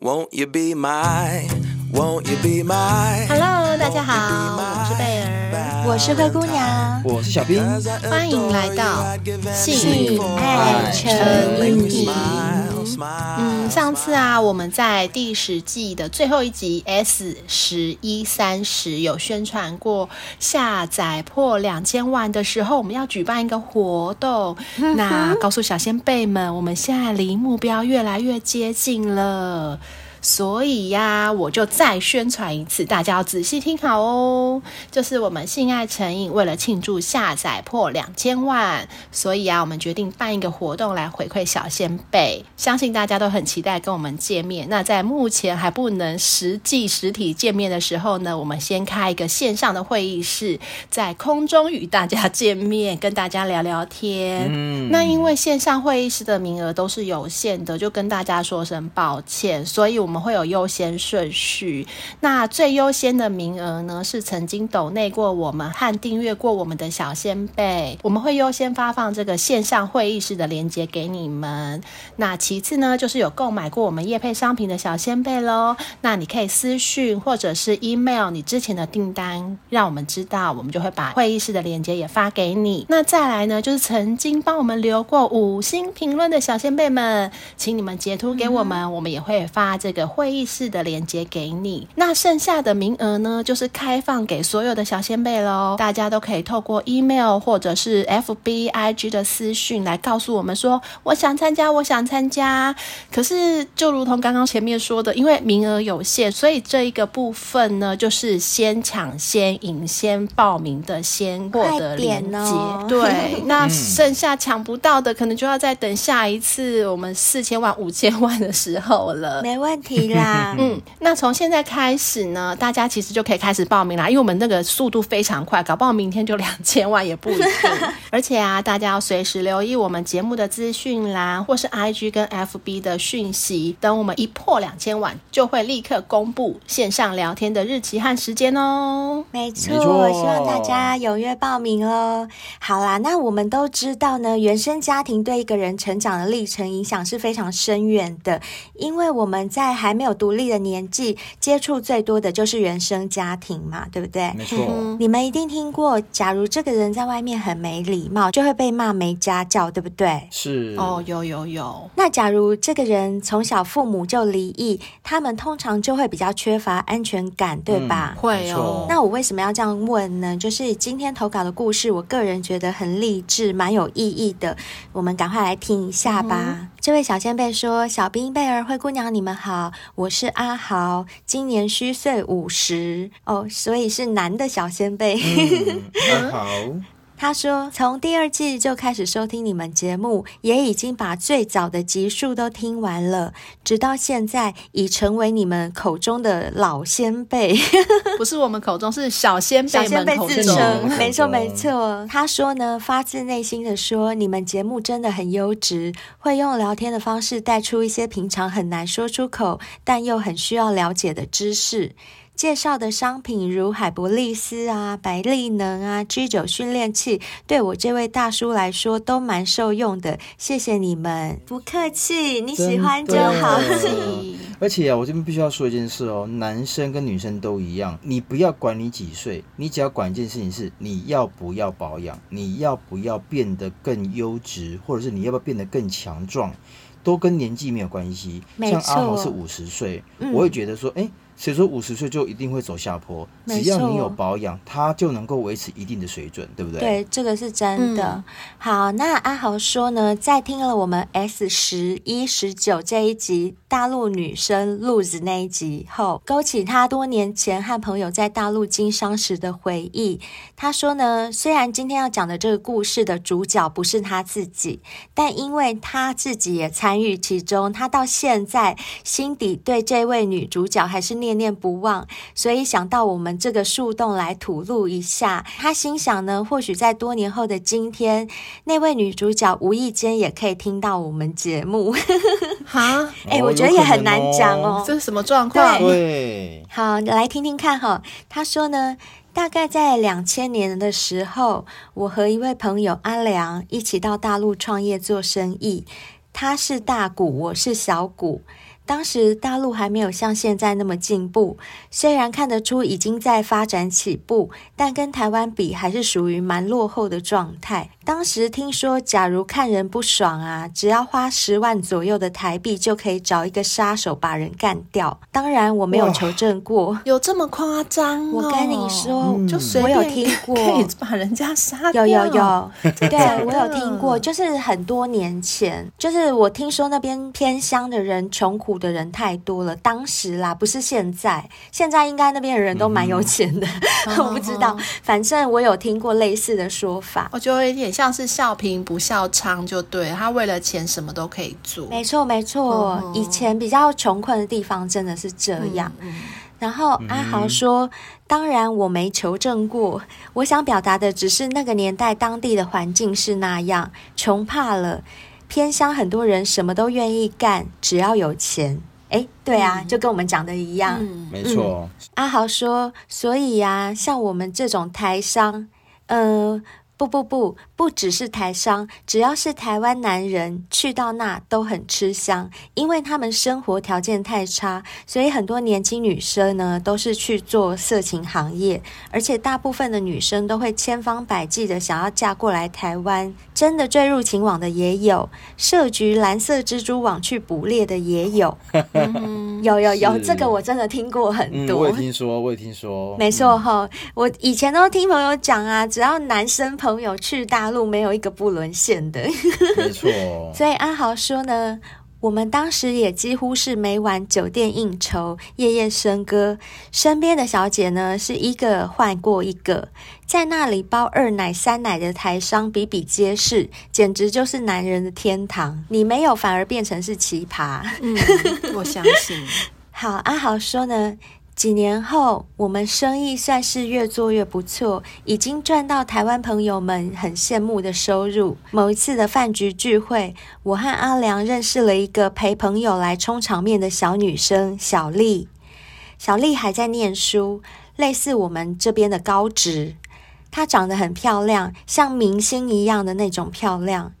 Won't you be my, won't you be my? Hello，大家好，我是贝儿， 我是灰姑娘，我是小兵，欢迎来到性爱成瘾。嗯，上次啊，我们在第十季的最后一集 S 十一三十有宣传过下载破两千万的时候，我们要举办一个活动。那告诉小仙贝们，我们现在离目标越来越接近了。所以呀，我就再宣传一次，大家要仔细听好哦。就是我们性爱成瘾为了庆祝下载破两千万，所以啊，我们决定办一个活动来回馈小先辈。相信大家都很期待跟我们见面。那在目前还不能实际实体见面的时候呢，我们先开一个线上的会议室，在空中与大家见面，跟大家聊聊天。嗯，那因为线上会议室的名额都是有限的，就跟大家说声抱歉。所以我我们会有优先顺序，那最优先的名额呢，是曾经抖内过我们和订阅过我们的小仙贝，我们会优先发放这个线上会议室的链接给你们。那其次呢，就是有购买过我们业配商品的小仙贝喽，那你可以私讯或者是 email 你之前的订单，让我们知道，我们就会把会议室的链接也发给你。那再来呢，就是曾经帮我们留过五星评论的小仙贝们，请你们截图给我们，我们也会发这个。会议室的连接给你，那剩下的名额呢，就是开放给所有的小仙贝喽。大家都可以透过 email 或者是 FB IG 的私讯来告诉我们说，我想参加，我想参加。可是就如同刚刚前面说的，因为名额有限，所以这一个部分呢，就是先抢先赢，先报名的先获得连接。哦、对，那剩下抢不到的，可能就要再等下一次我们四千万、五千万的时候了。没问题。啦，嗯，那从现在开始呢，大家其实就可以开始报名啦，因为我们那个速度非常快，搞不好明天就两千万也不一定。而且啊，大家要随时留意我们节目的资讯啦，或是 IG 跟 FB 的讯息，等我们一破两千万，就会立刻公布线上聊天的日期和时间哦。没错，希望大家踊跃报名哦。好啦，那我们都知道呢，原生家庭对一个人成长的历程影响是非常深远的，因为我们在还没有独立的年纪，接触最多的就是原生家庭嘛，对不对？没错。你们一定听过，假如这个人在外面很没礼貌，就会被骂没家教，对不对？是。哦，有有有。那假如这个人从小父母就离异，他们通常就会比较缺乏安全感，对吧？嗯，会哦。那我为什么要这样问呢？就是今天投稿的故事，我个人觉得很励志，蛮有意义的。我们赶快来听一下吧。嗯，这位小仙贝说：“小兵、贝儿、灰姑娘，你们好。”我是阿豪，今年虚岁五十哦，所以是男的小仙贝。嗯、阿豪。他说：“从第二季就开始收听你们节目，也已经把最早的集数都听完了，直到现在已成为你们口中的老先辈。不是我们口中，是小先辈们口中。没错没错。他说呢，发自内心的说，你们节目真的很优质，会用聊天的方式带出一些平常很难说出口，但又很需要了解的知识。”介绍的商品如海博利斯啊、百利能啊、G 九训练器，对我这位大叔来说都蛮受用的。谢谢你们，不客气，你喜欢就好。而且啊，我这边必须要说一件事哦，男生跟女生都一样，你不要管你几岁，你只要管一件事情是你要不要保养，你要不要变得更优质，或者是你要不要变得更强壮，都跟年纪没有关系。像阿豪是五十岁，我会觉得说，哎、嗯。谁说五十岁就一定会走下坡？只要你有保养，它就能够维持一定的水准，对不对？对，这个是真的。嗯、好，那阿豪说呢，在听了我们 S 十一十九这一集大陆女生路子那一集后，勾起他多年前和朋友在大陆经商时的回忆。他说呢，虽然今天要讲的这个故事的主角不是他自己，但因为他自己也参与其中，他到现在心底对这位女主角还是念。念念不忘，所以想到我们这个树洞来吐露一下。他心想呢，或许在多年后的今天，那位女主角无意间也可以听到我们节目。哈，哎、欸，我觉得也很难讲哦，这是什么状况？对，好，来听听看哈。他说呢，大概在两千年的时候，我和一位朋友阿良一起到大陆创业做生意。他是大股，我是小股。当时大陆还没有像现在那么进步，虽然看得出已经在发展起步，但跟台湾比还是属于蛮落后的状态。当时听说，假如看人不爽啊，只要花十万左右的台币就可以找一个杀手把人干掉。当然我没有求证过，有这么夸张哦？我跟你说，嗯、就随便我有听过，可以把人家杀掉。有有有，对我有听过，就是很多年前，就是我听说那边偏乡的人穷苦的人太多了。当时啦，不是现在，现在应该那边的人都蛮有钱的，嗯、我不知道。反正我有听过类似的说法，我觉得有点像是笑贫不笑娼，就对，他为了钱什么都可以做。没错没错，嗯、以前比较穷困的地方真的是这样。嗯、然后阿豪说：“嗯、当然我没求证过，我想表达的只是那个年代当地的环境是那样，穷怕了，偏乡很多人什么都愿意干，只要有钱。”哎，对啊，嗯、就跟我们讲的一样。嗯、没错。阿豪说：“所以呀、啊，像我们这种台商，嗯、呃。”不不不，不只是台商，只要是台湾男人去到那都很吃香，因为他们生活条件太差，所以很多年轻女生呢都是去做色情行业，而且大部分的女生都会千方百计的想要嫁过来台湾，真的坠入情网的也有，设局蓝色蜘蛛网去捕猎的也有，嗯、有有有，这个我真的听过很多，嗯、我也听说，我也听说，没错哈，嗯、我以前都听朋友讲啊，只要男生朋朋友去大陆没有一个不沦陷的，没错。所以阿豪说呢，我们当时也几乎是每晚酒店应酬，夜夜笙歌，身边的小姐呢是一个换过一个，在那里包二奶三奶的台商比比皆是，简直就是男人的天堂。你没有反而变成是奇葩，嗯，我相信。好，阿豪说呢。几年后，我们生意算是越做越不错，已经赚到台湾朋友们很羡慕的收入。某一次的饭局聚会，我和阿良认识了一个陪朋友来充场面的小女生小丽。小丽还在念书，类似我们这边的高职。她长得很漂亮，像明星一样的那种漂亮。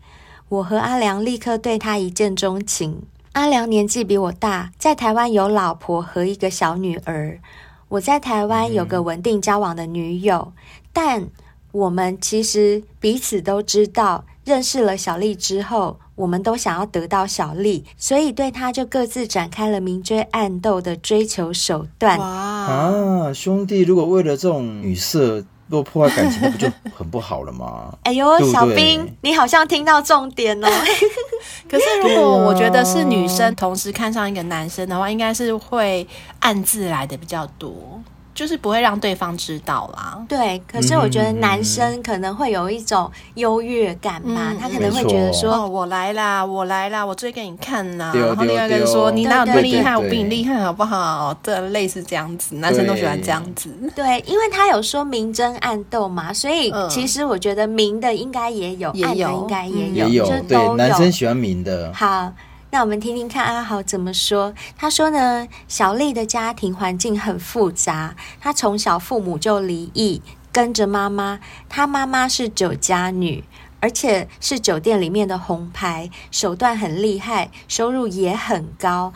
我和阿良立刻对她一见钟情。阿良年纪比我大，在台湾有老婆和一个小女儿。我在台湾有个稳定交往的女友，但我们其实彼此都知道，认识了小丽之后，我们都想要得到小丽，所以对她就各自展开了明追暗斗的追求手段。哇啊，兄弟，如果为了这种女色，如果破坏感情，那不就很不好了吗？哎呦，对对小兵，你好像听到重点哦。可是如果我觉得是女生同时看上一个男生的话，应该是会暗自来的比较多。就是不会让对方知道啦。对，可是我觉得男生可能会有一种优越感吧，嗯、他可能会觉得说：“哦，我来啦，我来啦，我追给你看呐。”然后另外一个人说：“你哪有那么厉害？我比你厉害，好不好？”这类似这样子，男生都喜欢这样子。对，因为他有说明争暗斗嘛，所以其实我觉得明的应该也有，也有暗的应该也有，也有。就对，男生喜欢明的。好。那我们听听看阿豪怎么说。他说呢，小丽的家庭环境很复杂，她从小父母就离异，跟着妈妈。她妈妈是酒家女，而且是酒店里面的红牌，手段很厉害，收入也很高。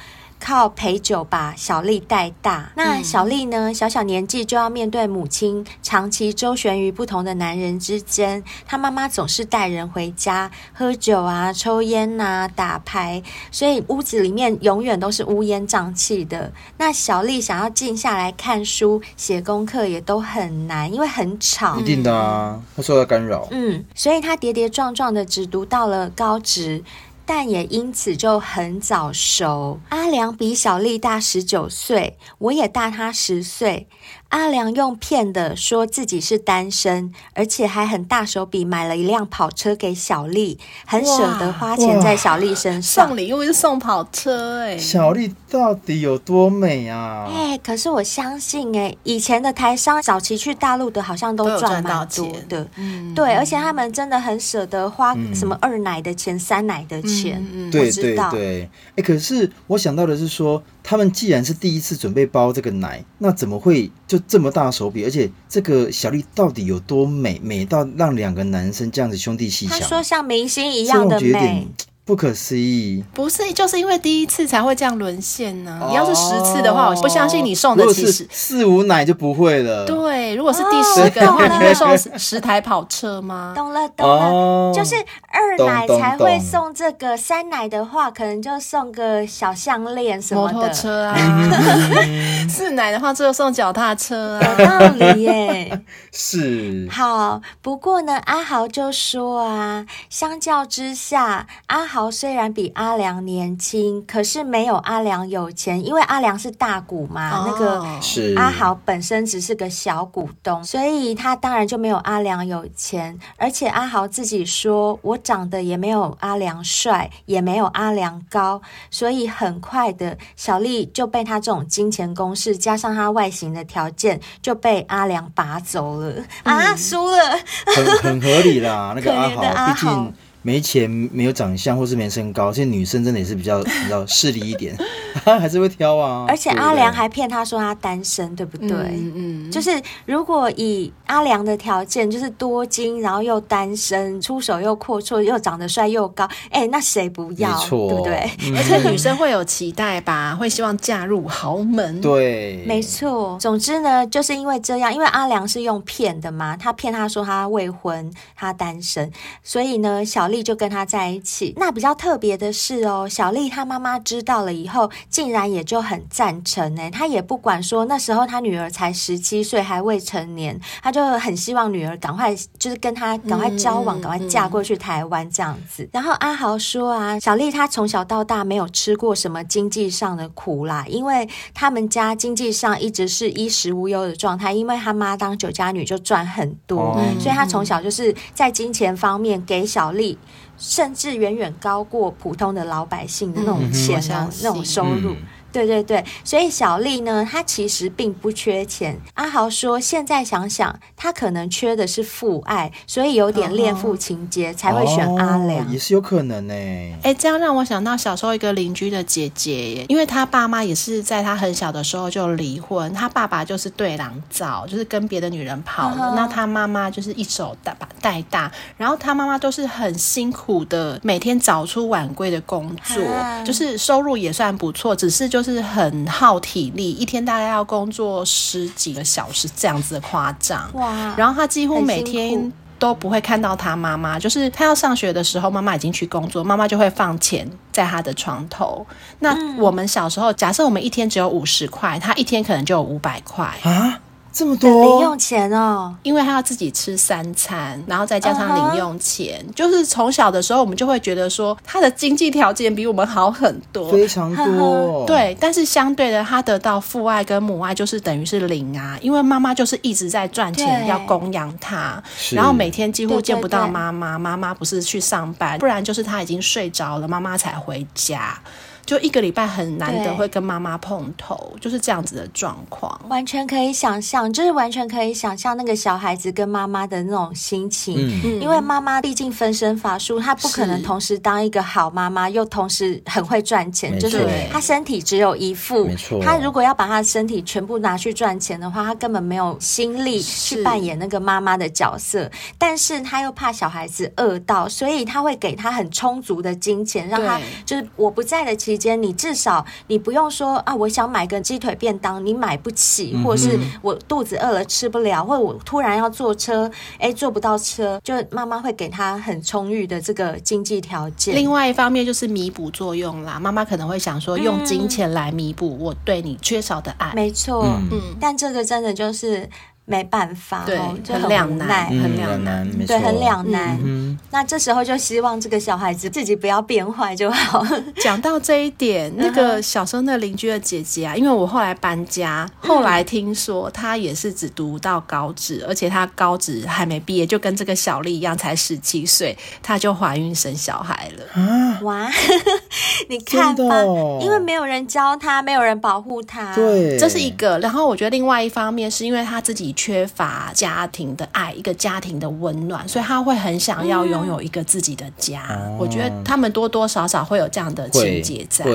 靠陪酒把小丽带大，那小丽呢？小小年纪就要面对母亲长期周旋于不同的男人之间，她妈妈总是带人回家喝酒啊、抽烟啊、打牌，所以屋子里面永远都是乌烟瘴气的。那小丽想要静下来看书、写功课也都很难，因为很吵。一定的啊，会受到干扰。嗯，所以她跌跌撞撞的只读到了高职。但也因此就很早熟。阿良比小丽大十九岁，我也大他十岁。阿良用骗的说自己是单身，而且还很大手笔买了一辆跑车给小丽，很舍得花钱在小丽身上。送礼又是送跑车哎、欸，小丽到底有多美啊？哎、欸，可是我相信哎、欸，以前的台商早期去大陆的好像都赚蛮多的，嗯，对，而且他们真的很舍得花什么二奶的钱、嗯、三奶的钱，嗯嗯、对对对。哎、欸，可是我想到的是说，他们既然是第一次准备包这个奶，那怎么会就这么大手笔？而且这个小丽到底有多美？美到让两个男生这样子兄弟鬩墙？他说像明星一样的美，不可思议，不是，就是因为第一次才会这样沦陷呢。你要是十次的话，我不相信你送的其实四五奶就不会了。对，如果是第十个的话，你会送十台跑车吗？懂了，懂了，就是二奶才会送这个，三奶的话可能就送个小项链什么的，摩托车啊。四奶的话就送脚踏车啊，有道理耶。是。好，不过呢，阿豪就说啊，相较之下，阿豪。豪虽然比阿良年轻，可是没有阿良有钱，因为阿良是大股嘛，哦、那个是阿豪本身只是个小股东，所以他当然就没有阿良有钱。而且阿豪自己说，我长得也没有阿良帅，也没有阿良高，所以很快的小丽就被他这种金钱攻势，加上他外形的条件，就被阿良拔走了。嗯、啊，输了，很很合理啦，那个阿豪，毕竟。没钱、没有长相，或是没身高，现在女生真的也是比较 比较势利一点，还是会挑啊。而且阿良还骗他说他单身，对不对？嗯嗯。就是如果以阿良的条件，就是多金，然后又单身，出手又阔绰，又长得帅又高，哎，那谁不要？没错，对不对？而且女生会有期待吧，会希望嫁入豪门。对，没错。总之呢，就是因为这样，因为阿良是用骗的嘛，他骗他说他未婚，他单身，所以呢，小丽。就跟他在一起。那比较特别的是哦，小丽她妈妈知道了以后，竟然也就很赞成呢。她也不管说那时候她女儿才十七岁，还未成年，她就很希望女儿赶快就是跟她赶快交往，赶快嫁过去台湾这样子。然后阿豪说啊，小丽她从小到大没有吃过什么经济上的苦啦，因为他们家经济上一直是衣食无忧的状态，因为他妈当酒家女就赚很多，所以她从小就是在金钱方面给小丽。甚至远远高过普通的老百姓的那种钱啊，那种收入。嗯对对对，所以小丽呢，她其实并不缺钱。阿豪说，现在想想，她可能缺的是父爱，所以有点恋父情结，才会选阿良，哦，也是有可能呢。哎，这样让我想到小时候一个邻居的姐姐耶，因为她爸妈也是在她很小的时候就离婚，她爸爸就是对郎造，就是跟别的女人跑了，那她妈妈就是一手带带大，然后她妈妈都是很辛苦的，每天早出晚归的工作，就是收入也算不错，只是就是很耗体力，一天大概要工作十几个小时这样子的夸张。哇！然后他几乎每天都不会看到他妈妈，就是他要上学的时候，妈妈已经去工作，妈妈就会放钱在他的床头。那我们小时候，假设我们一天只有五十块，他一天可能就有五百块啊。这么多？零用钱哦，因为他要自己吃三餐，然后再加上零用钱，uh -huh. 就是从小的时候我们就会觉得说他的经济条件比我们好很多，非常多。对，但是相对的，他得到父爱跟母爱就是等于是零啊，因为妈妈就是一直在赚钱要供养他，然后每天几乎见不到妈妈，妈妈不是去上班，不然就是他已经睡着了，妈妈才回家。就一个礼拜很难得会跟妈妈碰头，就是这样子的状况，完全可以想象，就是完全可以想象那个小孩子跟妈妈的那种心情。嗯，因为妈妈毕竟分身乏术，她不可能同时当一个好妈妈，又同时很会赚钱。就是她身体只有一副，没错。她如果要把她的身体全部拿去赚钱的话，她根本没有心力去扮演那个妈妈的角色。但是她又怕小孩子饿到，所以她会给她很充足的金钱，让她就是我不在的期间，你至少你不用说啊，我想买个鸡腿便当，你买不起，或者是我肚子饿了吃不了，或者我突然要坐车，哎，坐不到车，就妈妈会给他很充裕的这个经济条件。另外一方面就是弥补作用啦，妈妈可能会想说，用金钱来弥补我对你缺少的爱。嗯、没错，嗯，但这个真的就是。没办法，对，就很两难，很两难，对，很两难。嗯，那这时候就希望这个小孩子自己不要变坏就好。讲到这一点，那个小时候那邻居的姐姐啊，因为我后来搬家，后来听说她也是只读到高职，而且她高职还没毕业，就跟这个小丽一样，才十七岁，她就怀孕生小孩了。啊，哇，你看吧，因为没有人教她，没有人保护她，对，这是一个。然后我觉得另外一方面是因为她自己。缺乏家庭的爱，一个家庭的温暖，所以他会很想要拥有一个自己的家。嗯、我觉得他们多多少少会有这样的情节在。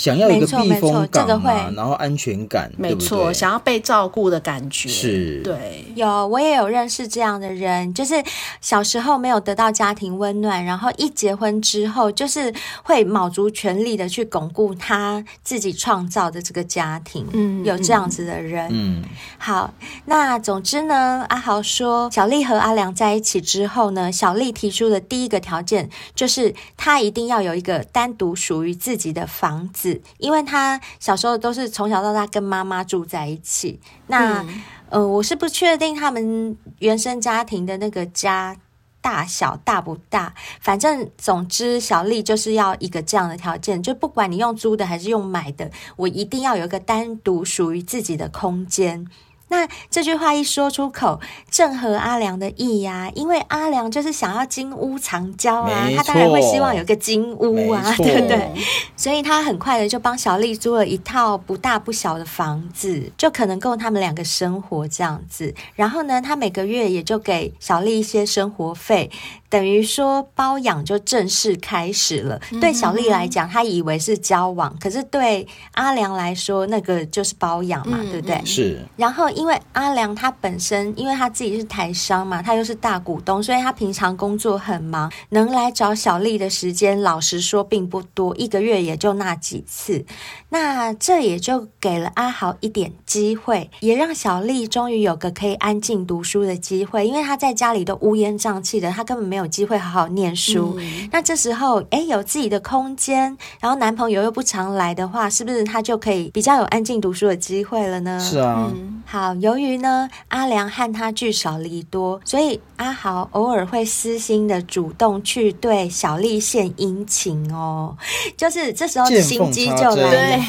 想要一个避风港嘛，这个会然后安全感，没错，对对？想要被照顾的感觉，是，对。有，我也有认识这样的人，就是小时候没有得到家庭温暖，然后一结婚之后，就是会卯足全力的去巩固他自己创造的这个家庭。嗯，有这样子的人。嗯，好，那总之呢，阿豪说，小丽和阿良在一起之后呢，小丽提出的第一个条件就是，她一定要有一个单独属于自己的房子，因为他小时候都是从小到大跟妈妈住在一起。那，嗯、呃，我是不确定他们原生家庭的那个家大小大不大，反正总之小丽就是要一个这样的条件，就不管你用租的还是用买的，我一定要有一个单独属于自己的空间。那这句话一说出口，正合阿良的意呀、啊，因为阿良就是想要金屋藏娇啊，他当然会希望有个金屋啊，对不对？所以他很快的就帮小丽租了一套不大不小的房子，就可能够他们两个生活这样子。然后呢，他每个月也就给小丽一些生活费。等于说包养就正式开始了。嗯、对小丽来讲，她以为是交往，可是对阿良来说，那个就是包养嘛，嗯、对不对？是。然后，因为阿良他本身，因为他自己是台商嘛，他又是大股东，所以他平常工作很忙，能来找小丽的时间，老实说并不多，一个月也就那几次。那这也就给了阿豪一点机会，也让小丽终于有个可以安静读书的机会，因为他在家里都乌烟瘴气的，他根本没有。有机会好好念书，嗯、那这时候哎，有自己的空间，然后男朋友又不常来的话，是不是他就可以比较有安静读书的机会了呢？是啊，嗯、好，由于呢阿良和他聚少离多，所以阿豪偶尔会私心的主动去对小丽献殷勤哦，就是这时候心机就来了，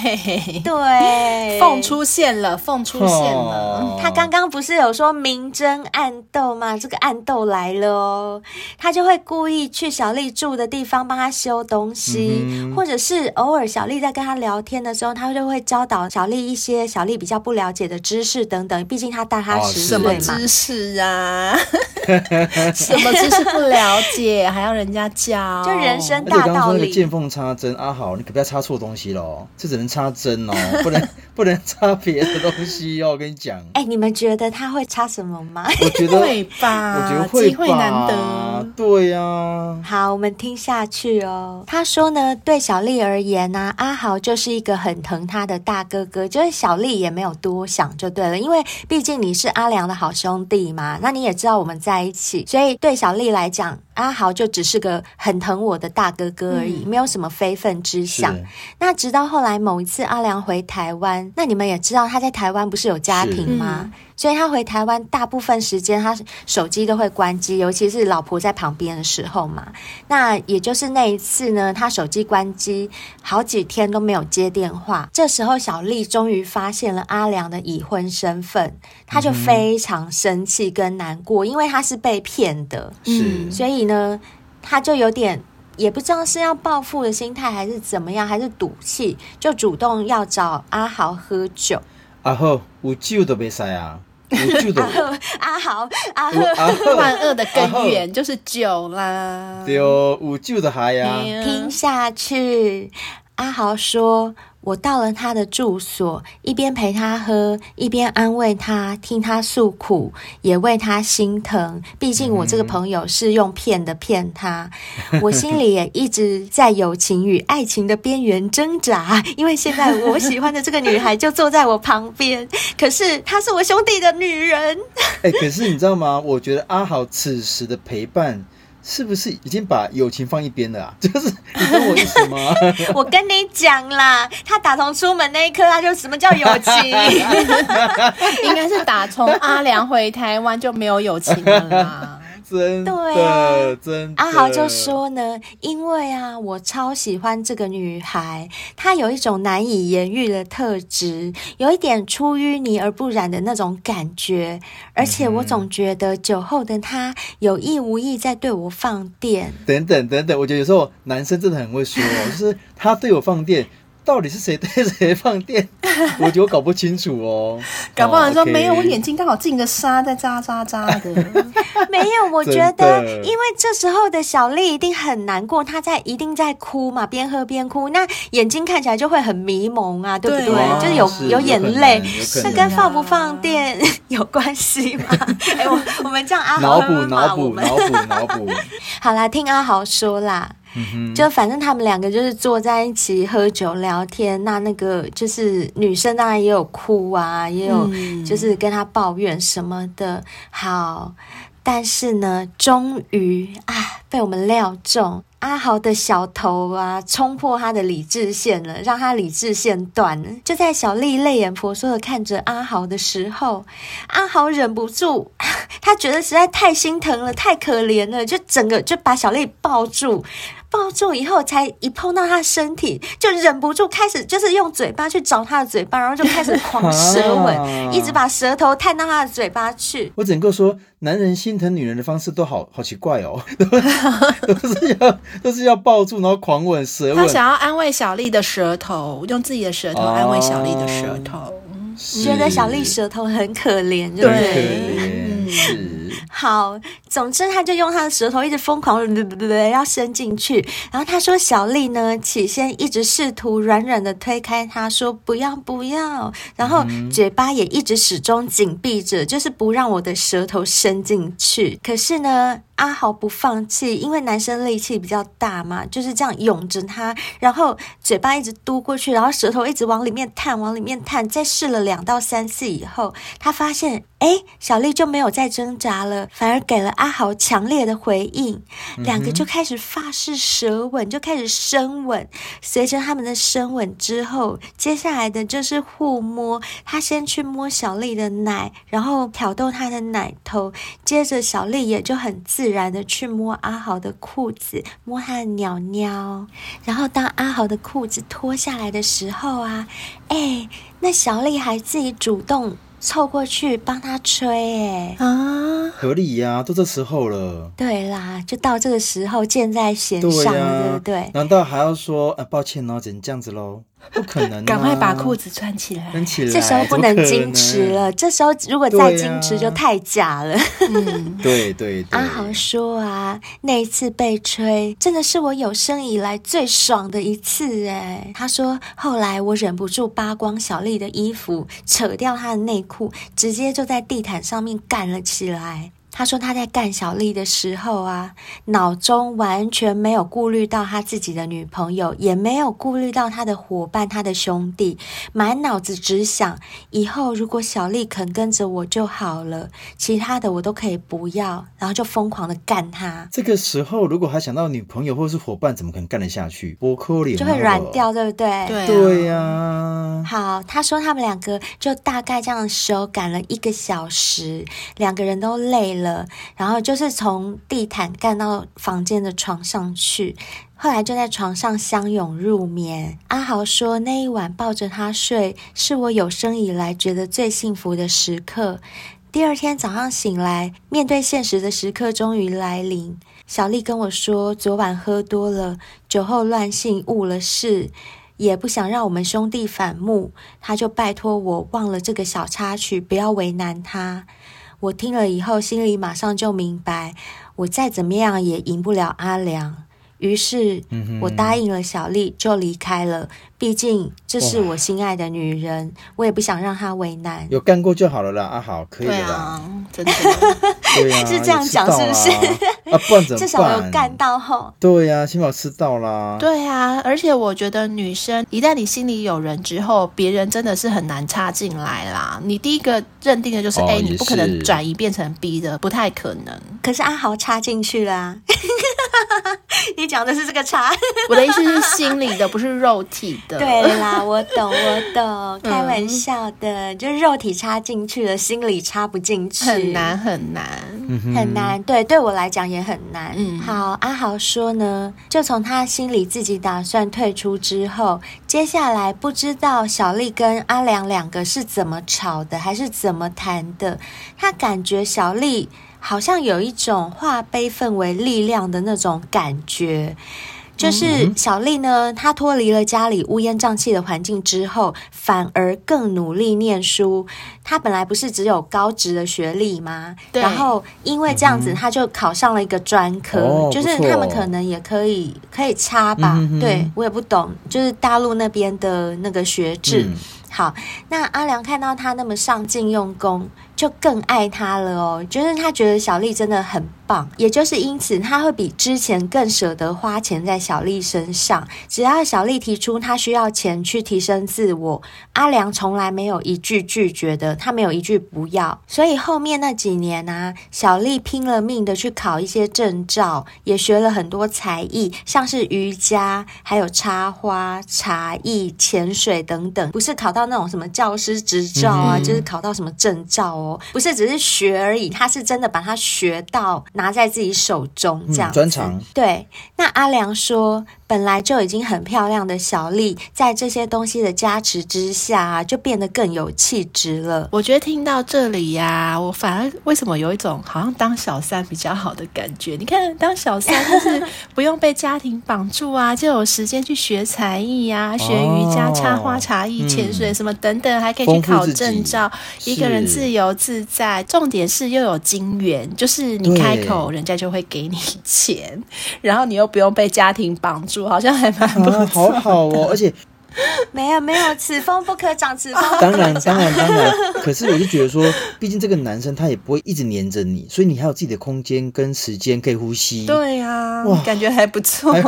对。对，凤出现了，凤出现了，哦、他刚刚不是有说明争暗斗吗？这个暗斗来了哦。他就会故意去小丽住的地方帮她修东西，嗯、或者是偶尔小丽在跟他聊天的时候，他就会教导小丽一些小丽比较不了解的知识等等。毕竟他大她十岁嘛。什么知识啊？什么知识不了解还要人家教？就人生大道理。刚刚那个见缝插针，阿豪，你可不要插错东西喽！这只能插针哦，不能不能插别的东西哦。我跟你讲。哎、欸，你们觉得他会插什么吗？我觉得会吧，我觉得会吧，机会难得。对呀、好，我们听下去哦。他说呢，对小丽而言呢、阿豪就是一个很疼她的大哥哥，就是小丽也没有多想就对了，因为毕竟你是阿良的好兄弟嘛，那你也知道我们在一起，所以对小丽来讲，阿豪就只是个很疼我的大哥哥而已，嗯、没有什么非分之想。那直到后来某一次阿良回台湾，那你们也知道他在台湾不是有家庭吗？所以他回台湾大部分时间，他手机都会关机，尤其是老婆在旁边的时候嘛。那也就是那一次呢，他手机关机好几天都没有接电话。这时候小丽终于发现了阿良的已婚身份，他就非常生气跟难过，因为他是被骗的。嗯，所以呢，他就有点也不知道是要报复的心态，还是怎么样，还是赌气，就主动要找阿豪喝酒。阿豪，有酒都没塞啊。阿豪，阿豪，万恶的根源就是酒啦。对哦，有酒的海呀。听下去，阿豪说。我到了他的住所，一边陪他喝，一边安慰他，听他诉苦，也为他心疼。毕竟我这个朋友是用骗的骗他，我心里也一直在友情与爱情的边缘挣扎。因为现在我喜欢的这个女孩就坐在我旁边，可是她是我兄弟的女人。哎、欸，可是你知道吗？我觉得阿豪此时的陪伴。是不是已经把友情放一边了啊？就是你懂我意思吗？我跟你讲啦，他打从出门那一刻，他就什么叫友情？应该是打从阿良回台湾就没有友情了啦。真的，对啊，真的。阿豪就说呢，因为啊，我超喜欢这个女孩，她有一种难以言喻的特质，有一点出淤泥而不染的那种感觉，而且我总觉得酒后的她有意无意在对我放电。等等等等，我觉得有时候男生真的很会说，就是他对我放电。到底是谁 对谁放电？我觉得我搞不清楚哦。搞不好说、oh, okay. 没有，我眼睛刚好进个沙在扎扎扎的。没有，我觉得因为这时候的小丽一定很难过，她在一定在哭嘛，边喝边哭，那眼睛看起来就会很迷蒙啊，对不对？就是有是有眼泪，那跟放不放电有关系吗？哎，我我们这样阿豪脑补脑补脑补脑补。好啦，听阿豪说啦。嗯、就反正他们两个就是坐在一起喝酒聊天，那那个就是女生当然也有哭啊，也有就是跟他抱怨什么的。好，但是呢，终于啊被我们料中。阿豪的小头啊，冲破他的理智线了，让他理智线断了。就在小丽泪眼婆娑的看着阿豪的时候，阿豪忍不住，他觉得实在太心疼了，太可怜了，就整个就把小丽抱住。抱住以后，才一碰到他身体，就忍不住开始就是用嘴巴去找他的嘴巴，然后就开始狂舌吻，啊、一直把舌头探到他的嘴巴去。我只能够说，男人心疼女人的方式都好好奇怪哦，都是要都是要抱住，然后狂吻舌吻。他想要安慰小丽的舌头，用自己的舌头安慰小丽的舌头，啊、觉得小丽舌头很可怜，对。好，总之他就用他的舌头一直疯狂的要伸进去，然后他说小丽呢，起先一直试图软软的推开他，说不要不要，然后嘴巴也一直始终紧闭着，就是不让我的舌头伸进去。可是呢，阿豪不放弃，因为男生力气比较大嘛，就是这样拥着他，然后嘴巴一直嘟过去，然后舌头一直往里面探，往里面探。再试了两到三次以后，他发现。哎，小丽就没有再挣扎了，反而给了阿豪强烈的回应，两个就开始发式舌吻，就开始深吻。随着他们的深吻之后，接下来的就是互摸。他先去摸小丽的奶，然后挑逗她的奶头，接着小丽也就很自然的去摸阿豪的裤子，摸他的鸟鸟。然后当阿豪的裤子脱下来的时候啊，哎，那小丽还自己主动。凑过去帮他吹，哎啊，合理呀、啊，都这时候了。对啦，就到这个时候，箭在弦上，对、啊、对不对？难道还要说，呃、啊，抱歉哦，只能这样子喽？不可能、啊，赶快把裤子穿起来。穿起来，这时候不能矜持了。这时候如果再矜持，就太假了。嗯，对对对。阿豪说啊，那一次被吹，真的是我有生以来最爽的一次哎。他说，后来我忍不住扒光小丽的衣服，扯掉她的内裤，直接就在地毯上面干了起来。他说他在干小丽的时候啊，脑中完全没有顾虑到他自己的女朋友，也没有顾虑到他的伙伴、他的兄弟，满脑子只想以后如果小丽肯跟着我就好了，其他的我都可以不要，然后就疯狂的干他。这个时候如果还想到女朋友或是伙伴，怎么可能干得下去？不可怜，就会软掉，对不对？对对呀、啊。好，他说他们两个就大概这样手赶了一个小时，两个人都累了。了，然后就是从地毯干到房间的床上去，后来就在床上相拥入眠。阿豪说，那一晚抱着他睡，是我有生以来觉得最幸福的时刻。第二天早上醒来，面对现实的时刻终于来临。小丽跟我说，昨晚喝多了，酒后乱性误了事，也不想让我们兄弟反目，他就拜托我忘了这个小插曲，不要为难他。我听了以后，心里马上就明白，我再怎么样也赢不了阿良。于是，我答应了小丽，就离开了。毕竟这是我心爱的女人，我也不想让她为难。有干过就好了啦，阿豪可以的啦。啊，真的，对啊，是这样讲是不是？啊，不然怎么办？至少有干到后。对呀，起码吃到啦。对啊，而且我觉得女生一旦你心里有人之后，别人真的是很难插进来啦。你第一个认定的就是 A，你不可能转移变成 B 的，不太可能。可是阿豪插进去啦啊。你讲的是这个插，我的意思是心里的，不是肉体的。对啦，我懂，我懂，开玩笑的，嗯、就是肉体插进去了，心里插不进去，很难很难，很难。对，对我来讲也很难。嗯，好，阿豪说呢，就从他心里自己打算退出之后，接下来不知道小丽跟阿良两个是怎么吵的，还是怎么谈的，他感觉小丽。好像有一种化悲愤为力量的那种感觉，就是小丽呢，她脱离了家里乌烟瘴气的环境之后，反而更努力念书。她本来不是只有高职的学历吗？对。然后因为这样子，她就考上了一个专科，哦、就是他们可能也可以可以插吧。对，我也不懂，就是大陆那边的那个学制。嗯好，那阿良看到他那么上进用功，就更爱他了哦。就是他觉得小丽真的很棒，也就是因此他会比之前更舍得花钱在小丽身上。只要小丽提出他需要钱去提升自我，阿良从来没有一句拒绝的，他没有一句不要。所以后面那几年啊，小丽拼了命的去考一些证照，也学了很多才艺，像是瑜伽、还有插花、茶艺、潜水等等，不是考到。那种什么教师执照啊，嗯、就是考到什么证照哦，不是只是学而已，他是真的把它学到拿在自己手中这样。专长。对，那阿良说。本来就已经很漂亮的小丽，在这些东西的加持之下啊，就变得更有气质了。我觉得听到这里呀、啊，我反而为什么有一种好像当小三比较好的感觉？你看，当小三就是不用被家庭绑住啊，就有时间去学才艺啊，学瑜伽、插花、茶艺、潜水什么等等，还可以去考证照，一个人自由自在。重点是又有金源，就是你开口，人家就会给你钱，然后你又不用被家庭绑住。好像还蛮不错、啊，好好哦，而且。没有没有，此风不可长，此风当然当然当然。可是我就觉得说，毕竟这个男生他也不会一直黏着你，所以你还有自己的空间跟时间可以呼吸。对呀、啊，哇，感觉还不错耶，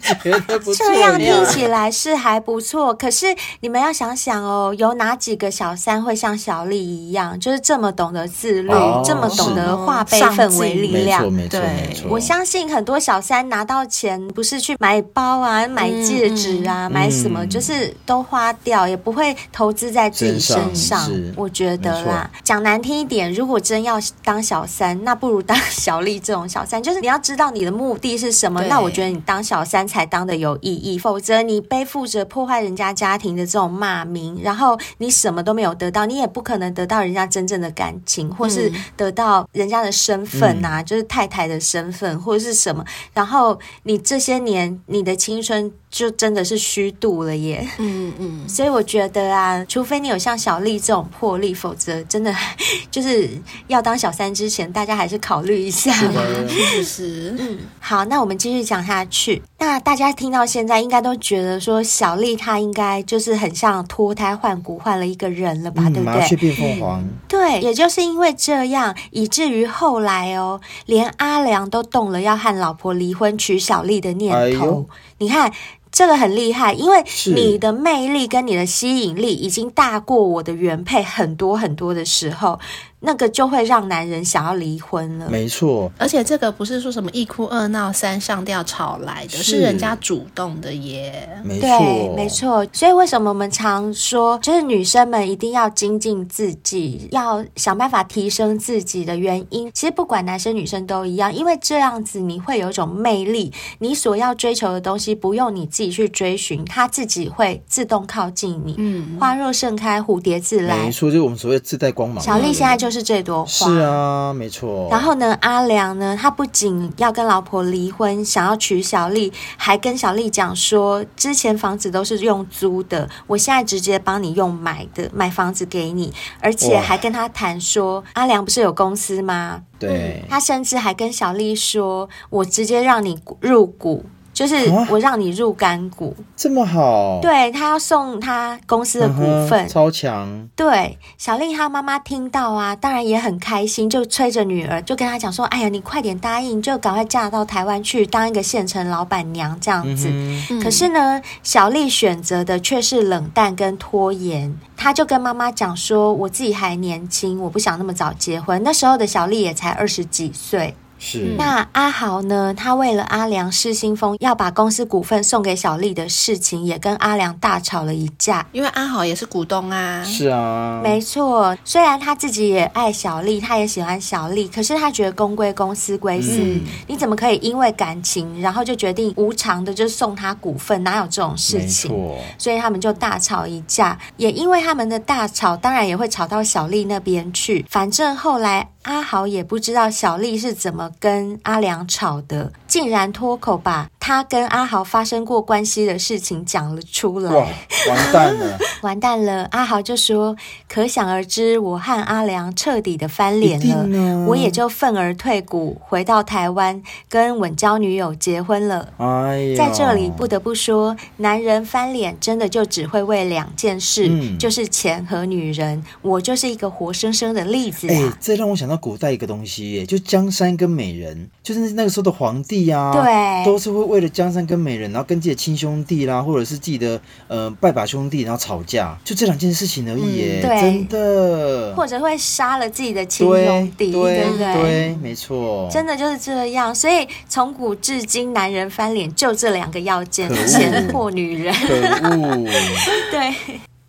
还觉得不错。这样听起来是还不错，可是你们要想想哦，有哪几个小三会像小丽一样，就是这么懂得自律，哦、这么懂得化悲愤为力量？没错没错没错。我相信很多小三拿到钱，不是去买包啊、买戒指啊、嗯、买什么。就是都花掉，也不会投资在自己身上。我觉得啦，讲难听一点，如果真要当小三，那不如当小丽这种小三。就是你要知道你的目的是什么，那我觉得你当小三才当的有意义。否则你背负着破坏人家家庭的这种骂名，然后你什么都没有得到，你也不可能得到人家真正的感情，或是得到人家的身份啊，嗯、就是太太的身份或者是什么。然后你这些年你的青春。就真的是虚度了耶，嗯嗯，所以我觉得啊，除非你有像小丽这种魄力，否则真的 就是要当小三之前，大家还是考虑一下。是的，是是。嗯，好，那我们继续讲下去。那大家听到现在，应该都觉得说小丽她应该就是很像脱胎换骨换了一个人了吧？嗯、对不对？麻雀变凤凰。对，也就是因为这样，以至于后来哦，连阿良都动了要和老婆离婚娶小丽的念头。哎、你看。这个很厉害，因为你的魅力跟你的吸引力已经大过我的原配很多很多的时候。那个就会让男人想要离婚了，没错。而且这个不是说什么一哭二闹三上吊吵来的，是，是人家主动的耶。没错，没错。所以为什么我们常说，就是女生们一定要精进自己，要想办法提升自己的原因，其实不管男生女生都一样，因为这样子你会有一种魅力，你所要追求的东西不用你自己去追寻，它自己会自动靠近你。嗯，花若盛开，蝴蝶自来。没错，就是我们所谓自带光芒。小丽现在就是。是这朵花，是啊，没错。然后呢，阿良呢，他不仅要跟老婆离婚，想要娶小丽，还跟小丽讲说，之前房子都是用租的，我现在直接帮你用买的，买房子给你，而且还跟他谈说，阿良不是有公司吗？对，他甚至还跟小丽说，我直接让你入股。就是我让你入干股，啊，这么好？对，他要送他公司的股份，嗯、超强。对，小丽她妈妈听到啊，当然也很开心，就催着女儿，就跟她讲说：“哎呀，你快点答应，就赶快嫁到台湾去当一个县城老板娘这样子。嗯”可是呢，小丽选择的却是冷淡跟拖延。她就跟妈妈讲说：“我自己还年轻，我不想那么早结婚。”那时候的小丽也才二十几岁。是，那阿豪呢？他为了阿良失心疯，要把公司股份送给小丽的事情，也跟阿良大吵了一架。因为阿豪也是股东啊。是啊，没错。虽然他自己也爱小丽，他也喜欢小丽，可是他觉得公归公，私归私。嗯，你怎么可以因为感情，然后就决定无偿的就送他股份？哪有这种事情？所以他们就大吵一架，也因为他们的大吵，当然也会吵到小丽那边去。反正后来。阿豪也不知道小丽是怎么跟阿良吵的，竟然脱口把他跟阿豪发生过关系的事情讲了出来。哇，完蛋了，完蛋了！阿豪就说：“可想而知，我和阿良彻底的翻脸了，我也就愤而退股，回到台湾跟稳交女友结婚了。”哎呀，在这里不得不说，男人翻脸真的就只会为两件事，嗯、就是钱和女人。我就是一个活生生的例子、啊。哎，这让我想到古代一个东西耶，就江山跟美人，就是那个时候的皇帝啊，对，都是会为了江山跟美人，然后跟自己的亲兄弟啦，或者是自己的呃拜把兄弟，然后吵架，就这两件事情而已耶，嗯、对，真的，或者会杀了自己的亲兄弟，对，对不对？对，没错，真的就是这样。所以从古至今，男人翻脸就这两个要件：钱或女人。可恶，对。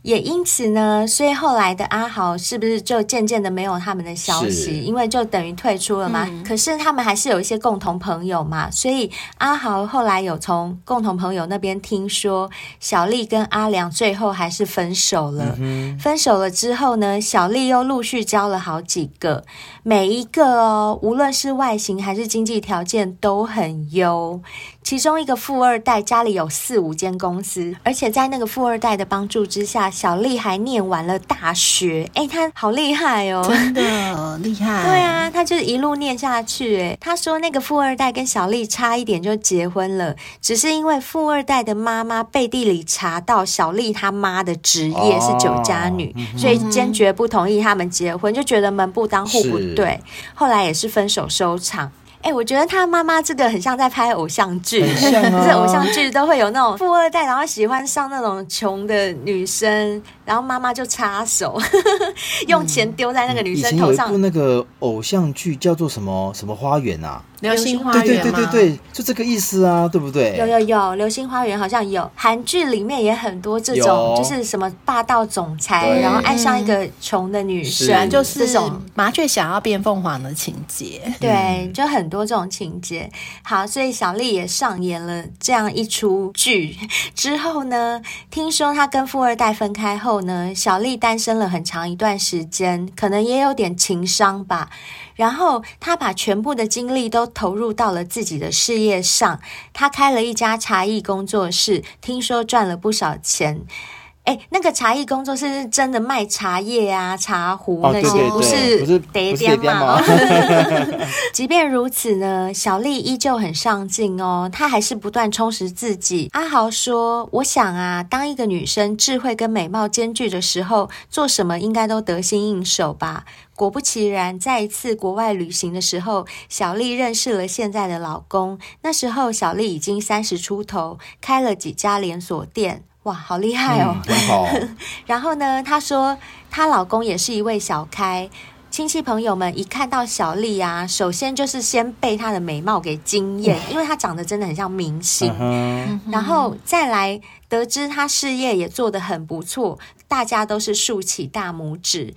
也因此呢，所以后来的阿豪是不是就渐渐的没有他们的消息？因为就等于退出了嘛。嗯、可是他们还是有一些共同朋友嘛，所以阿豪后来有从共同朋友那边听说，小丽跟阿良最后还是分手了。嗯、分手了之后呢，小丽又陆续交了好几个，每一个哦，无论是外形还是经济条件都很优。其中一个富二代家里有四五间公司，而且在那个富二代的帮助之下，小丽还念完了大学。哎，她好厉害哦，真的 厉害。对啊，她就是一路念下去。哎，她说那个富二代跟小丽差一点就结婚了，只是因为富二代的妈妈背地里查到小丽她妈的职业是酒家女，哦、所以坚决不同意他们结婚，就觉得门不当户不对。后来也是分手收场。哎、欸，我觉得他妈妈这个很像在拍偶像剧，很像啊、这偶像剧都会有那种富二代，然后喜欢上那种穷的女生，然后妈妈就插手，用钱丢在那个女生头上。以前有一部那个偶像剧叫做什么什么花园啊？流星花园，对对对对对，就这个意思啊，对不对？有有有，流星花园好像有，韩剧里面也很多这种，就是什么霸道总裁，然后爱上一个穷的女生，是就是这种麻雀想要变凤凰的情节。对，嗯、就很多这种情节。好，所以小丽也上演了这样一出剧。之后呢，听说她跟富二代分开后呢，小丽单身了很长一段时间，可能也有点情伤吧。然后他把全部的精力都投入到了自己的事业上，他开了一家茶艺工作室，听说赚了不少钱。哎，那个茶艺工作室是真的卖茶叶啊、茶壶那些，哦、对对对，不是得点嘛。即便如此呢，小丽依旧很上进哦，她还是不断充实自己。阿豪说：“我想啊，当一个女生智慧跟美貌兼具的时候，做什么应该都得心应手吧。”果不其然，在一次国外旅行的时候，小丽认识了现在的老公。那时候，小丽已经三十出头，开了几家连锁店。哇，好厉害哦！嗯、好。然后呢，她说她老公也是一位小开，亲戚朋友们一看到小丽啊，首先就是先被她的美貌给惊艳，嗯、因为她长得真的很像明星。嗯、然后再来得知她事业也做得很不错，大家都是竖起大拇指。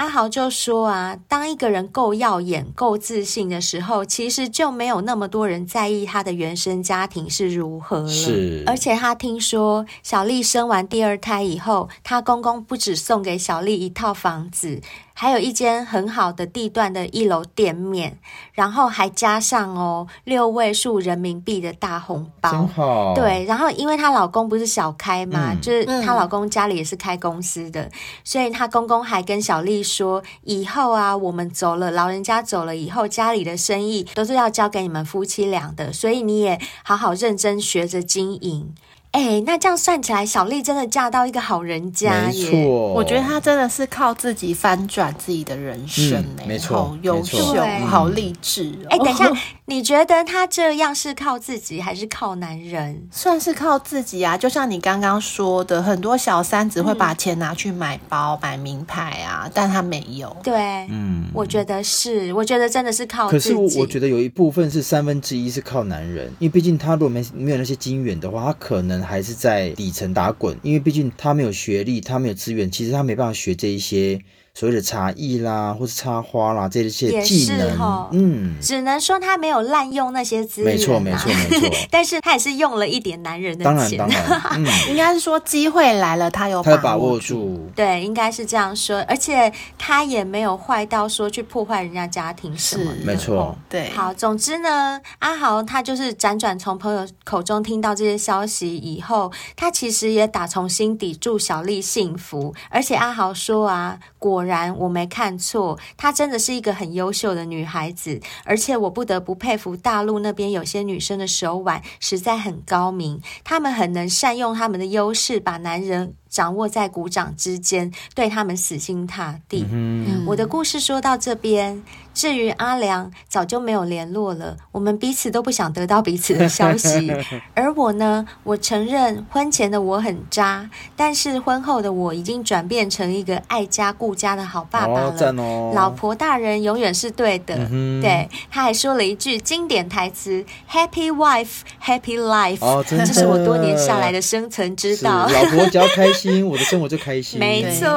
阿豪就说啊，当一个人够耀眼、够自信的时候，其实就没有那么多人在意他的原生家庭是如何了。是，而且他听说小丽生完第二胎以后，他公公不止送给小丽一套房子。还有一间很好的地段的一楼店面，然后还加上哦六位数人民币的大红包，真好。对，然后因为她老公不是小开嘛，嗯、就是她老公家里也是开公司的，嗯、所以她公公还跟小丽说，以后啊我们走了，老人家走了以后，家里的生意都是要交给你们夫妻俩的，所以你也好好认真学着经营。哎，那这样算起来，小丽真的嫁到一个好人家耶！没错，我觉得她真的是靠自己翻转自己的人生，哎、嗯，没错，好优秀，好励志。哎，等一下，你觉得她这样是靠自己还是靠男人？算是靠自己啊！就像你刚刚说的，很多小三只会把钱拿去买包、嗯、买名牌啊，但她没有。对，嗯，我觉得是，我觉得真的是靠自己。可是我觉得有一部分是三分之一是靠男人，因为毕竟他如果没没有那些金源的话，他可能。还是在底层打滚，因为毕竟他没有学历，他没有资源，其实他没办法学这一些所谓的茶艺啦，或是插花啦这些技能，嗯，只能说他没有滥用那些资源，没错，没错，没错。但是他也是用了一点男人的钱，当然，当然，嗯、应该是说机会来了，他有他有把握住，对，应该是这样说。而且他也没有坏到说去破坏人家家庭什么的，没错，对。好，总之呢，阿豪他就是辗转从朋友口中听到这些消息以后，他其实也打从心底祝小丽幸福。而且阿豪说啊，果然然我没看错，她真的是一个很优秀的女孩子。而且我不得不佩服大陆那边有些女生的手腕实在很高明，她们很能善用她们的优势，把男人。掌握在股掌之间，对他们死心塌地。嗯、我的故事说到这边，至于阿良，早就没有联络了。我们彼此都不想得到彼此的消息。而我呢，我承认婚前的我很渣，但是婚后的我已经转变成一个爱家顾家的好爸爸了。哦哦、老婆大人永远是对的。嗯、对，他还说了一句经典台词：“Happy wife, happy life。”哦，这是我多年下来的生存之道。老婆只要开心。心，我的生活就开心。没错，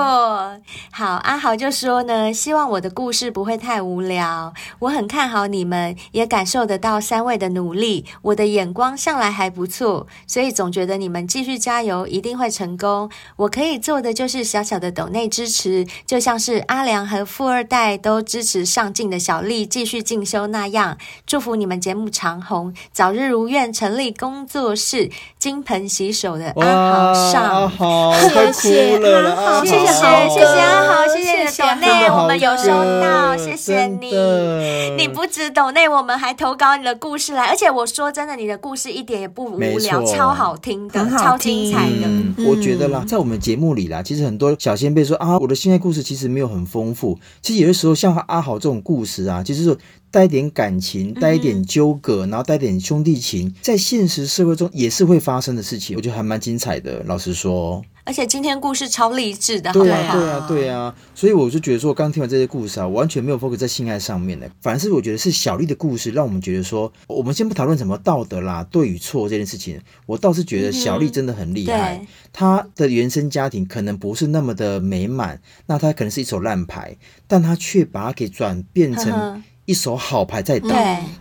好，阿豪就说呢，希望我的故事不会太无聊。我很看好你们，也感受得到三位的努力。我的眼光向来还不错，所以总觉得你们继续加油，一定会成功。我可以做的就是小小的抖内支持，就像是阿良和富二代都支持上进的小丽继续进修那样。祝福你们节目长红，早日如愿成立工作室，金盆洗手的阿豪上。谢谢阿豪，谢谢谢谢阿豪，谢谢你的抖内，我们有收到，谢谢你。你不止抖内，我们还投稿你的故事来，而且我说真的，你的故事一点也不无聊，超好听的，超精彩的。我觉得啦，在我们节目里啦，其实很多小仙辈说啊，我的性爱故事其实没有很丰富。其实有的时候像阿豪这种故事啊，就是说带一点感情，带一点纠葛，然后带点兄弟情，在现实社会中也是会发生的事情，我觉得还蛮精彩的。老实说。而且今天故事超励志的，对啊，对啊，对啊，所以我就觉得说，我刚听完这些故事啊，完全没有 focus 在性爱上面的，反而是我觉得是小丽的故事，让我们觉得说，我们先不讨论什么道德啦、对与错这件事情，我倒是觉得小丽真的很厉害，她的原生家庭可能不是那么的美满，那她可能是一手烂牌，但她却把它给转变成。一手好牌在打，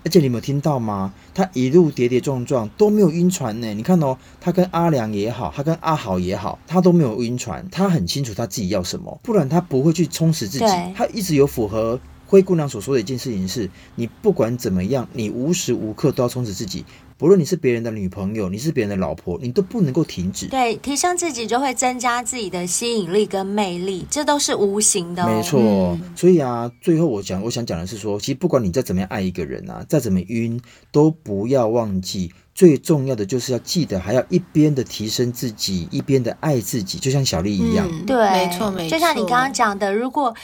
而且你有没有听到吗？他一路跌跌撞撞都没有晕船呢。你看哦，他跟阿良也好，他跟阿豪也好，他都没有晕船。他很清楚他自己要什么，不然他不会去充实自己。对他一直有符合灰姑娘所说的一件事情是：你不管怎么样，你无时无刻都要充实自己。无论你是别人的女朋友，你是别人的老婆，你都不能够停止。对，提升自己就会增加自己的吸引力跟魅力，这都是无形的哦。没错，嗯，所以啊，最后我讲，我想讲的是说，其实不管你再怎么样爱一个人啊，再怎么晕，都不要忘记，最重要的就是要记得，还要一边的提升自己，一边的爱自己，就像小丽一样。嗯，对，没错，没错。就像你刚刚讲的，如果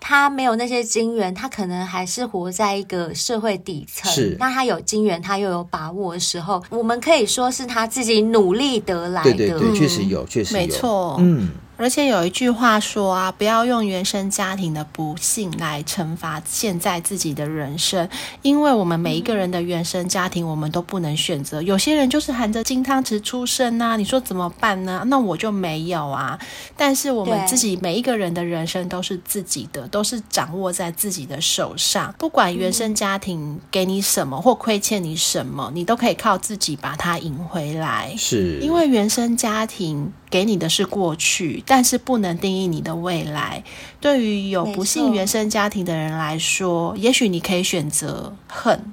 他没有那些金元，他可能还是活在一个社会底层。是，那他有金元，他又有把握的时候，我们可以说是他自己努力得来的。对对对，确实有，确实有，没错。嗯。而且有一句话说啊，不要用原生家庭的不幸来惩罚现在自己的人生，因为我们每一个人的原生家庭，我们都不能选择。有些人就是含着金汤匙出生啊，你说怎么办呢？那我就没有啊。但是我们自己每一个人的人生都是自己的，都是掌握在自己的手上。不管原生家庭给你什么或亏欠你什么，你都可以靠自己把它赢回来。是，因为原生家庭。给你的是过去，但是不能定义你的未来。对于有不幸原生家庭的人来说，也许你可以选择恨，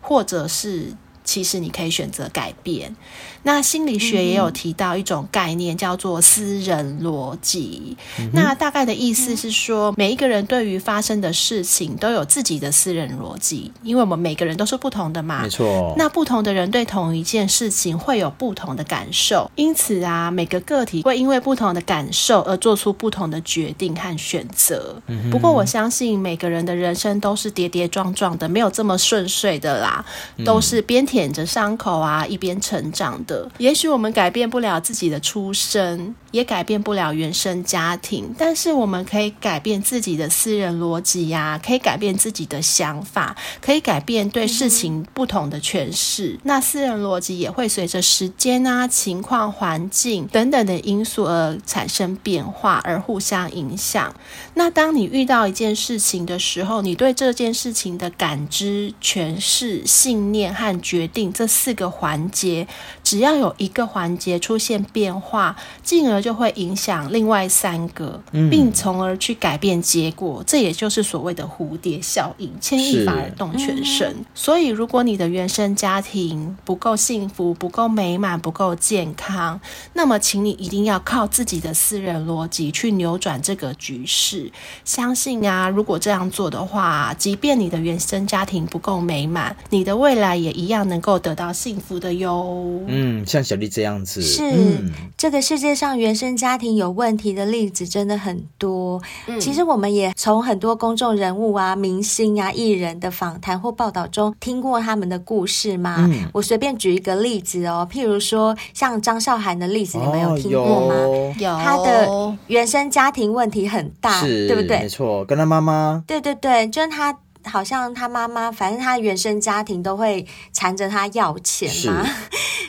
或者是其实你可以选择改变。那心理学也有提到一种概念，叫做私人逻辑。嗯、那大概的意思是说，每一个人对于发生的事情都有自己的私人逻辑，因为我们每个人都是不同的嘛。没错。那不同的人对同一件事情会有不同的感受，因此啊，每个个体会因为不同的感受而做出不同的决定和选择。嗯、不过我相信每个人的人生都是跌跌撞撞的，没有这么顺遂的啦，都是边舔着伤口啊，一边成长的。也许我们改变不了自己的出身，也改变不了原生家庭，但是我们可以改变自己的私人逻辑呀，可以改变自己的想法，可以改变对事情不同的诠释。那私人逻辑也会随着时间啊、情况、环境等等的因素而产生变化，而互相影响。那当你遇到一件事情的时候，你对这件事情的感知、诠释、信念和决定这四个环节，只要有一个环节出现变化，进而就会影响另外三个，并从而去改变结果。嗯、这也就是所谓的蝴蝶效应，牵一发而动全身。嗯、所以，如果你的原生家庭不够幸福、不够美满、不够健康，那么，请你一定要靠自己的私人逻辑去扭转这个局势。相信啊，如果这样做的话，即便你的原生家庭不够美满，你的未来也一样能够得到幸福的哟。嗯，像小丽这样子，是、嗯、这个世界上原生家庭有问题的例子真的很多。嗯、其实我们也从很多公众人物啊、明星啊、艺人的访谈或报道中听过他们的故事嘛。嗯、我随便举一个例子哦，譬如说像张韶涵的例子，你们有听过吗？哦、有，他的原生家庭问题很大，是对不对？没错，跟他妈妈。对对对，就是他。好像他妈妈，反正他原生家庭都会缠着他要钱嘛。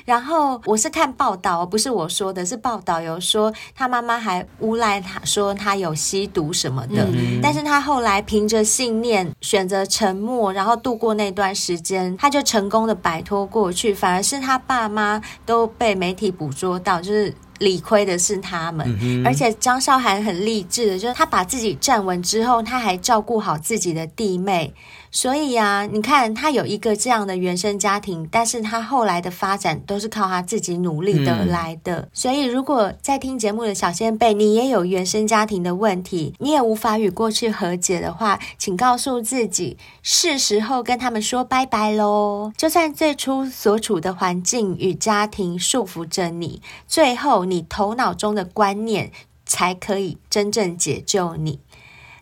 是然后我是看报道，不是我说的，是报道有说他妈妈还诬赖他说他有吸毒什么的。但是他后来凭着信念选择沉默，然后度过那段时间，他就成功的摆脱过去。反而是他爸妈都被媒体捕捉到，就是。理亏的是他们，嗯、而且张韶涵很励志的，就是他把自己站稳之后，他还照顾好自己的弟妹。所以啊，你看他有一个这样的原生家庭，但是他后来的发展都是靠他自己努力得来的。嗯、所以，如果在听节目的小仙贝，你也有原生家庭的问题，你也无法与过去和解的话，请告诉自己，是时候跟他们说拜拜喽。就算最初所处的环境与家庭束缚着你，最后你头脑中的观念才可以真正解救你。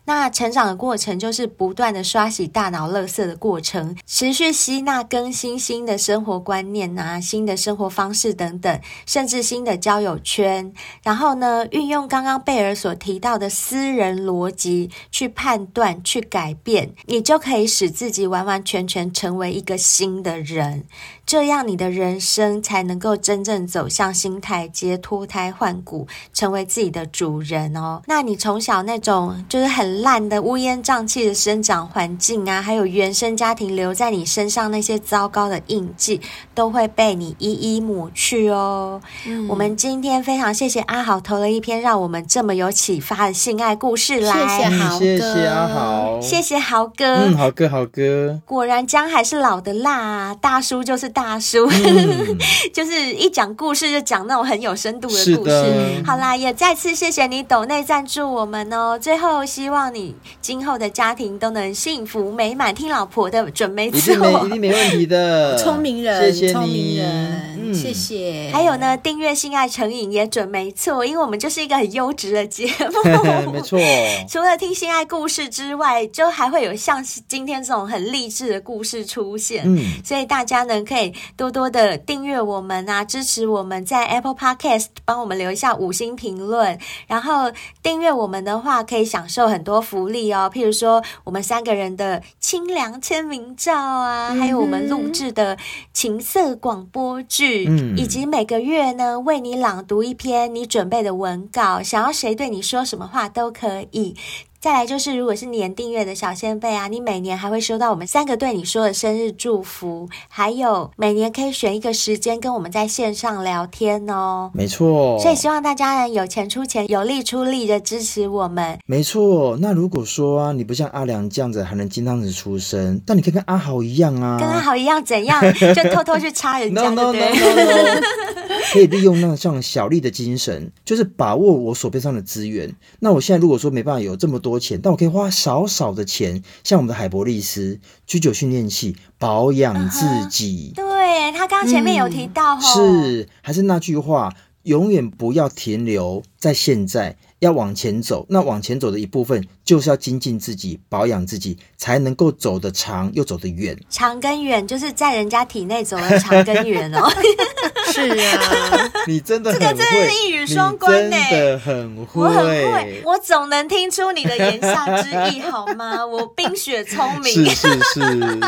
那成长的过程就是不断的刷洗大脑垃圾的过程，持续吸纳更新新的生活观念啊，新的生活方式等等，甚至新的交友圈。然后呢，运用刚刚贝尔所提到的私人逻辑去判断、去改变，你就可以使自己完完全全成为一个新的人。这样你的人生才能够真正走向新台阶，脱胎换骨，成为自己的主人哦。那你从小那种就是很烂的乌烟瘴气的生长环境啊，还有原生家庭留在你身上那些糟糕的印记，都会被你一一抹去哦。嗯，我们今天非常谢谢阿豪投了一篇让我们这么有启发的性爱故事来，谢谢豪哥，谢谢阿豪，谢谢豪哥，嗯，豪哥豪哥，果然姜还是老的辣，啊大叔就是大。叔，嗯、就是一讲故事就讲那种很有深度的故事。好啦，也再次谢谢你抖内赞助我们哦。最后，希望你今后的家庭都能幸福美满，听老婆的准没错，一定没，一定没问题的。聪明人，谢谢聪明人，嗯、谢谢。还有呢，订阅性爱成瘾也准没错，因为我们就是一个很优质的节目，没错。除了听性爱故事之外，就还会有像今天这种很励志的故事出现。嗯，所以大家呢可以。多多的订阅我们啊，支持我们在 Apple Podcast 帮我们留一下五星评论。然后订阅我们的话，可以享受很多福利哦，譬如说我们三个人的清凉签名照啊，还有我们录制的情色广播剧，嗯、以及每个月呢为你朗读一篇你准备的文稿，想要谁对你说什么话都可以。再来就是，如果是年订阅的小仙贝啊，你每年还会收到我们三个对你说的生日祝福，还有每年可以选一个时间跟我们在线上聊天哦。没错，所以希望大家呢有钱出钱，有力出力的支持我们。没错，那如果说啊，你不像阿良这样子还能金汤匙出生，但你可以跟阿豪一样啊，跟阿豪一样怎样？就偷偷去插人家？可以利用那像小丽的精神，就是把握我手边上的资源。那我现在如果说没办法有这么多。多钱，但我可以花少少的钱，像我们的海博利斯居酒训练器保养自己。Uh huh. 对，他刚刚前面有提到、哦嗯，是还是那句话，永远不要停留在现在，要往前走，那往前走的一部分就是要精进自己、保养自己，才能够走得长又走得远。长跟远就是在人家体内走了长跟远哦。是啊，你真的很会，这个真的是一语双关呢，真的很会，我很会，我总能听出你的言下之意，好吗？我冰雪聪明，是是是。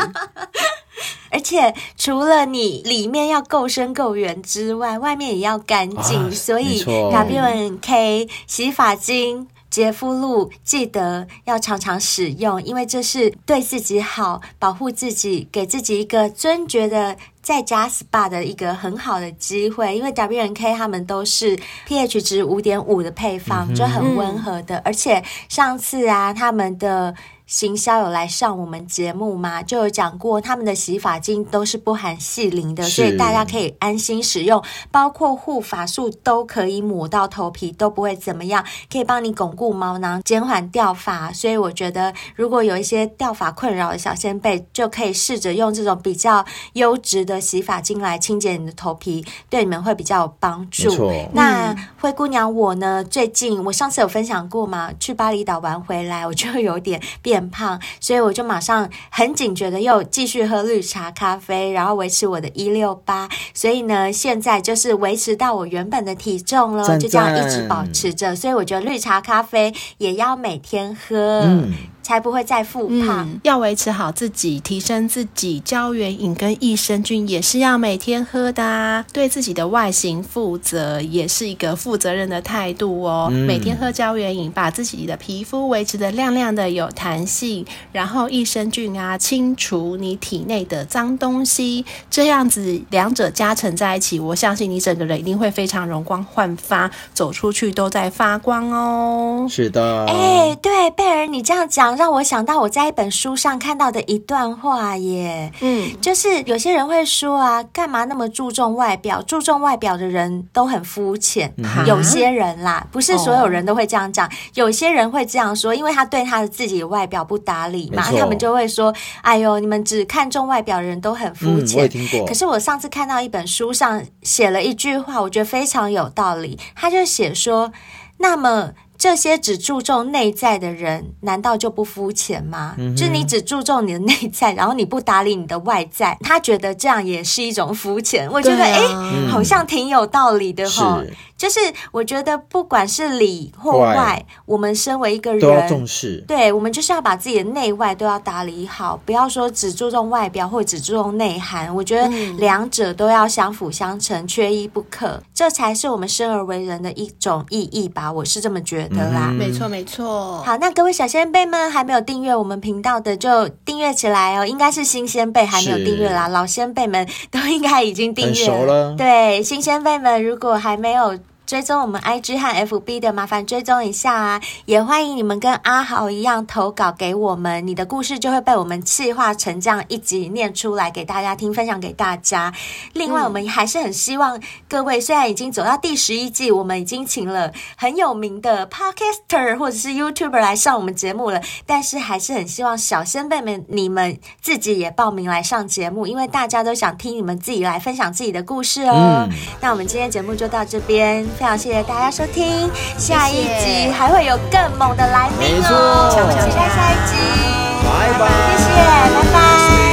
而且除了你里面要够深够圆之外，外面也要干净，啊、所以 W&K 洗发精、洁肤露记得要常常使用，因为这是对自己好，保护自己，给自己一个尊爵的在家 SPA 的一个很好的机会。因为 W N K 他们都是 pH 值五点五的配方，嗯、就很温和的。而且上次啊，他们的。行销有来上我们节目吗？就有讲过，他们的洗发精都是不含细磷的，所以大家可以安心使用，包括护发素都可以抹到头皮都不会怎么样，可以帮你巩固毛囊，减缓掉发。所以我觉得，如果有一些掉发困扰的小仙贝，就可以试着用这种比较优质的洗发精来清洁你的头皮，对你们会比较有帮助。那灰姑娘我呢？最近我上次有分享过嘛，去巴厘岛玩回来，我就有点变。变胖，所以我就马上很警觉的又继续喝绿茶咖啡，然后维持我的一六八。所以呢，现在就是维持到我原本的体重了，就这样一直保持着。所以我觉得绿茶咖啡也要每天喝。嗯才不会再复胖。嗯，要维持好自己，提升自己，胶原饮跟益生菌也是要每天喝的啊。对自己的外形负责，也是一个负责任的态度哦。嗯，每天喝胶原饮，把自己的皮肤维持的亮亮的、有弹性，然后益生菌啊，清除你体内的脏东西，这样子两者加成在一起，我相信你整个人一定会非常容光焕发，走出去都在发光哦。是的，哎，对，贝尔，你这样讲。让我想到我在一本书上看到的一段话耶，嗯，就是有些人会说啊，干嘛那么注重外表？注重外表的人都很肤浅。嗯、有些人啦，不是所有人都会这样讲，哦、有些人会这样说，因为他对他的自己的外表不搭理嘛，他们就会说：“哎呦，你们只看重外表的人都很肤浅。嗯”我也听过。可是我上次看到一本书上写了一句话，我觉得非常有道理。他就写说：“那么。”这些只注重内在的人，难道就不肤浅吗？嗯、就是你只注重你的内在，然后你不打理你的外在，他觉得这样也是一种肤浅。我觉得，哎、啊，好像挺有道理的哈。就是我觉得，不管是里或外，我们身为一个人，都要重视。对，我们就是要把自己的内外都要打理好，不要说只注重外表或只注重内涵。我觉得两者都要相辅相成，缺一不可，这才是我们生而为人的一种意义吧。我是这么觉得啦。没错、嗯，没错。好，那各位小仙贝们还没有订阅我们频道的，就订阅起来哦。应该是新仙贝还没有订阅啦，老仙贝们都应该已经订阅了。了对，新仙贝们如果还没有。追踪我们 IG 和 FB 的，麻烦追踪一下啊！也欢迎你们跟阿豪一样投稿给我们，你的故事就会被我们气化成这样一集念出来给大家听，分享给大家。另外，我们还是很希望各位，虽然已经走到第十一季，我们已经请了很有名的 Podcaster 或者是 YouTuber 来上我们节目了，但是还是很希望小先辈们你们自己也报名来上节目，因为大家都想听你们自己来分享自己的故事哦。嗯、那我们今天节目就到这边。非常谢谢大家收听，下一集还会有更猛的来宾哦，我们期待下一集，拜拜，谢谢，拜拜。